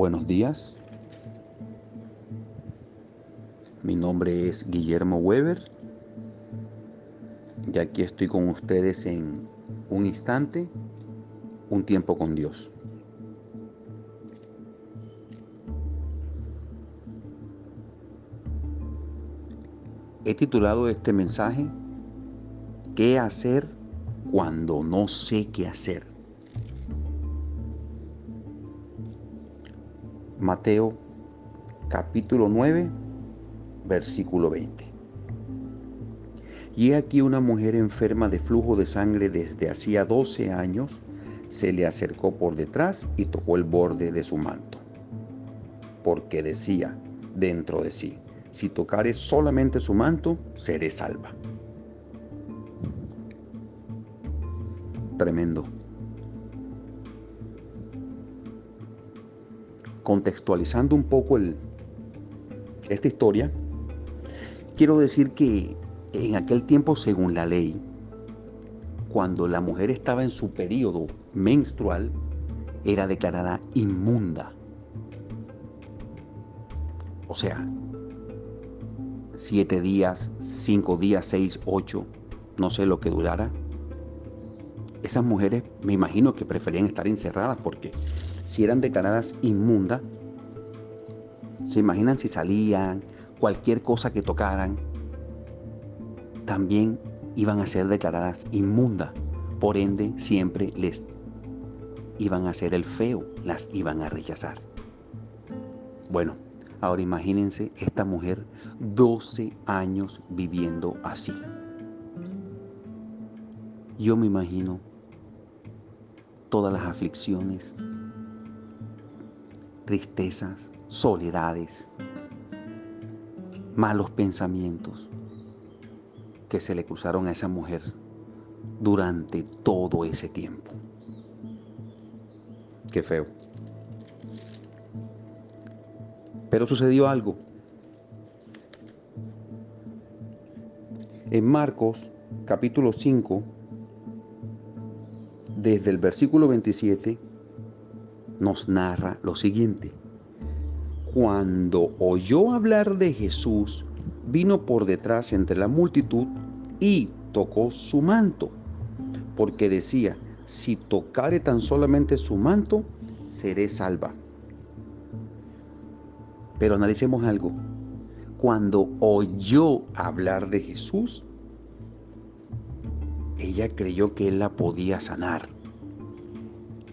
Buenos días. Mi nombre es Guillermo Weber y aquí estoy con ustedes en un instante, un tiempo con Dios. He titulado este mensaje ¿Qué hacer cuando no sé qué hacer? Mateo capítulo 9, versículo 20. Y aquí una mujer enferma de flujo de sangre desde hacía 12 años se le acercó por detrás y tocó el borde de su manto, porque decía dentro de sí, si tocare solamente su manto, seré salva. Tremendo. Contextualizando un poco esta historia, quiero decir que en aquel tiempo, según la ley, cuando la mujer estaba en su periodo menstrual, era declarada inmunda. O sea, siete días, cinco días, seis, ocho, no sé lo que durara. Esas mujeres me imagino que preferían estar encerradas porque si eran declaradas inmundas, se imaginan si salían, cualquier cosa que tocaran, también iban a ser declaradas inmundas. Por ende, siempre les iban a hacer el feo, las iban a rechazar. Bueno, ahora imagínense esta mujer 12 años viviendo así. Yo me imagino todas las aflicciones, tristezas, soledades, malos pensamientos que se le cruzaron a esa mujer durante todo ese tiempo. Qué feo. Pero sucedió algo. En Marcos capítulo 5, desde el versículo 27, nos narra lo siguiente. Cuando oyó hablar de Jesús, vino por detrás entre la multitud y tocó su manto, porque decía, si tocare tan solamente su manto, seré salva. Pero analicemos algo. Cuando oyó hablar de Jesús, ella creyó que él la podía sanar.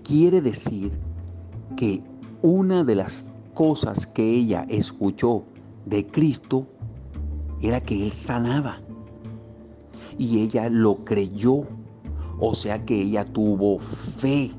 Quiere decir que una de las cosas que ella escuchó de Cristo era que Él sanaba. Y ella lo creyó. O sea que ella tuvo fe.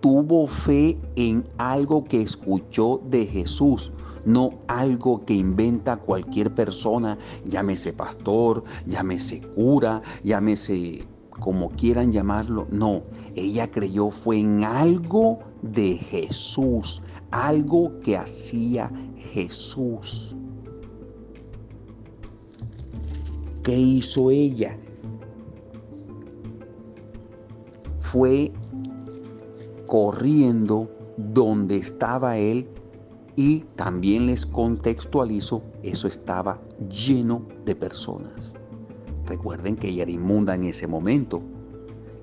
Tuvo fe en algo que escuchó de Jesús no algo que inventa cualquier persona, llámese pastor, llámese cura, llámese como quieran llamarlo, no, ella creyó fue en algo de Jesús, algo que hacía Jesús. ¿Qué hizo ella? Fue corriendo donde estaba él y también les contextualizo, eso estaba lleno de personas. Recuerden que ella era inmunda en ese momento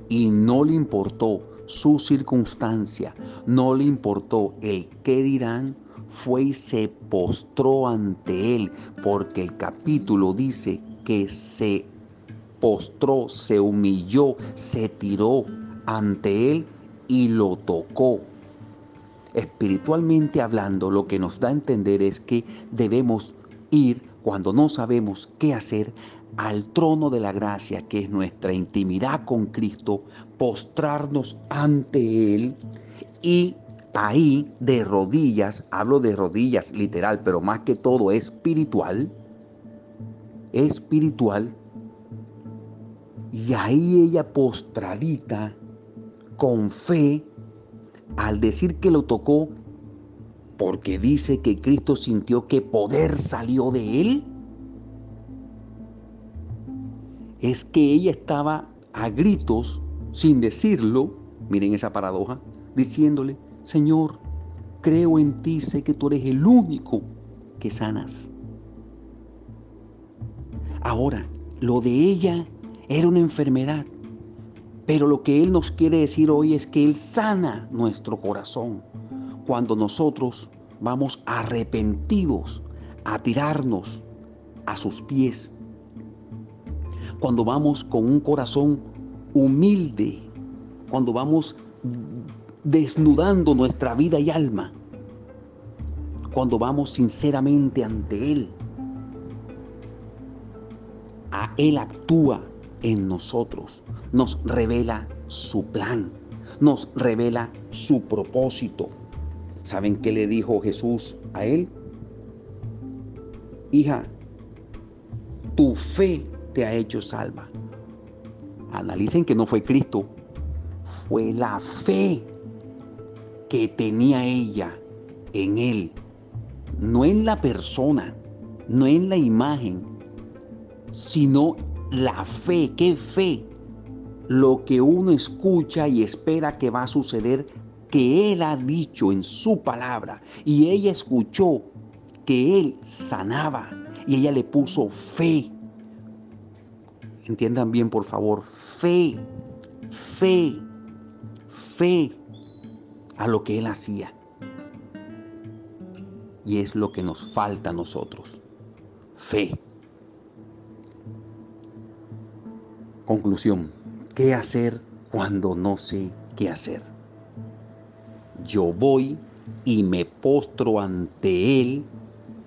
y no le importó su circunstancia, no le importó el qué dirán, fue y se postró ante él, porque el capítulo dice que se postró, se humilló, se tiró ante él y lo tocó. Espiritualmente hablando, lo que nos da a entender es que debemos ir cuando no sabemos qué hacer al trono de la gracia, que es nuestra intimidad con Cristo, postrarnos ante Él y ahí de rodillas, hablo de rodillas literal, pero más que todo espiritual, espiritual, y ahí ella postradita, con fe, al decir que lo tocó, porque dice que Cristo sintió que poder salió de él, es que ella estaba a gritos, sin decirlo, miren esa paradoja, diciéndole, Señor, creo en ti, sé que tú eres el único que sanas. Ahora, lo de ella era una enfermedad, pero lo que Él nos quiere decir hoy es que Él sana nuestro corazón cuando nosotros vamos arrepentidos a tirarnos a sus pies. Cuando vamos con un corazón humilde, cuando vamos desnudando nuestra vida y alma, cuando vamos sinceramente ante Él. A Él actúa en nosotros, nos revela su plan, nos revela su propósito. ¿Saben qué le dijo Jesús a él? Hija, tu fe te ha hecho salva. Analicen que no fue Cristo, fue la fe que tenía ella en él, no en la persona, no en la imagen, sino la fe. ¿Qué fe? Lo que uno escucha y espera que va a suceder que Él ha dicho en su palabra y ella escuchó que Él sanaba y ella le puso fe. Entiendan bien, por favor, fe, fe, fe a lo que Él hacía. Y es lo que nos falta a nosotros, fe. Conclusión, ¿qué hacer cuando no sé qué hacer? yo voy y me postro ante Él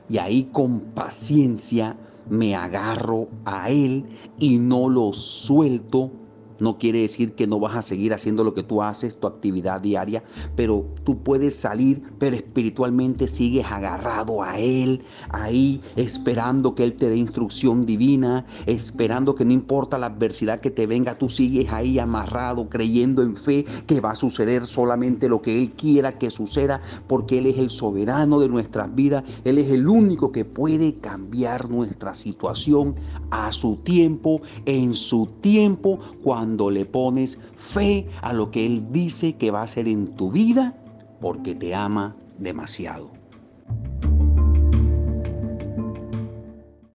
y ahí con paciencia me agarro a Él y no lo suelto no quiere decir que no vas a seguir haciendo lo que tú haces, tu actividad diaria, pero tú puedes salir, pero espiritualmente sigues agarrado a Él, ahí esperando que Él te dé instrucción divina, esperando que no importa la adversidad que te venga, tú sigues ahí amarrado, creyendo en fe que va a suceder solamente lo que Él quiera que suceda, porque Él es el soberano de nuestras vidas, Él es el único que puede cambiar nuestra situación a su tiempo, en su tiempo, cuando cuando le pones fe a lo que Él dice que va a hacer en tu vida, porque te ama demasiado.